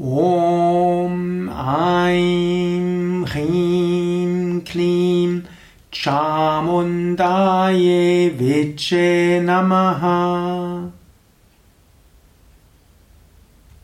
ॐ ऐं ह्रीं क्लीं चामुण्डायै विच्चे नमः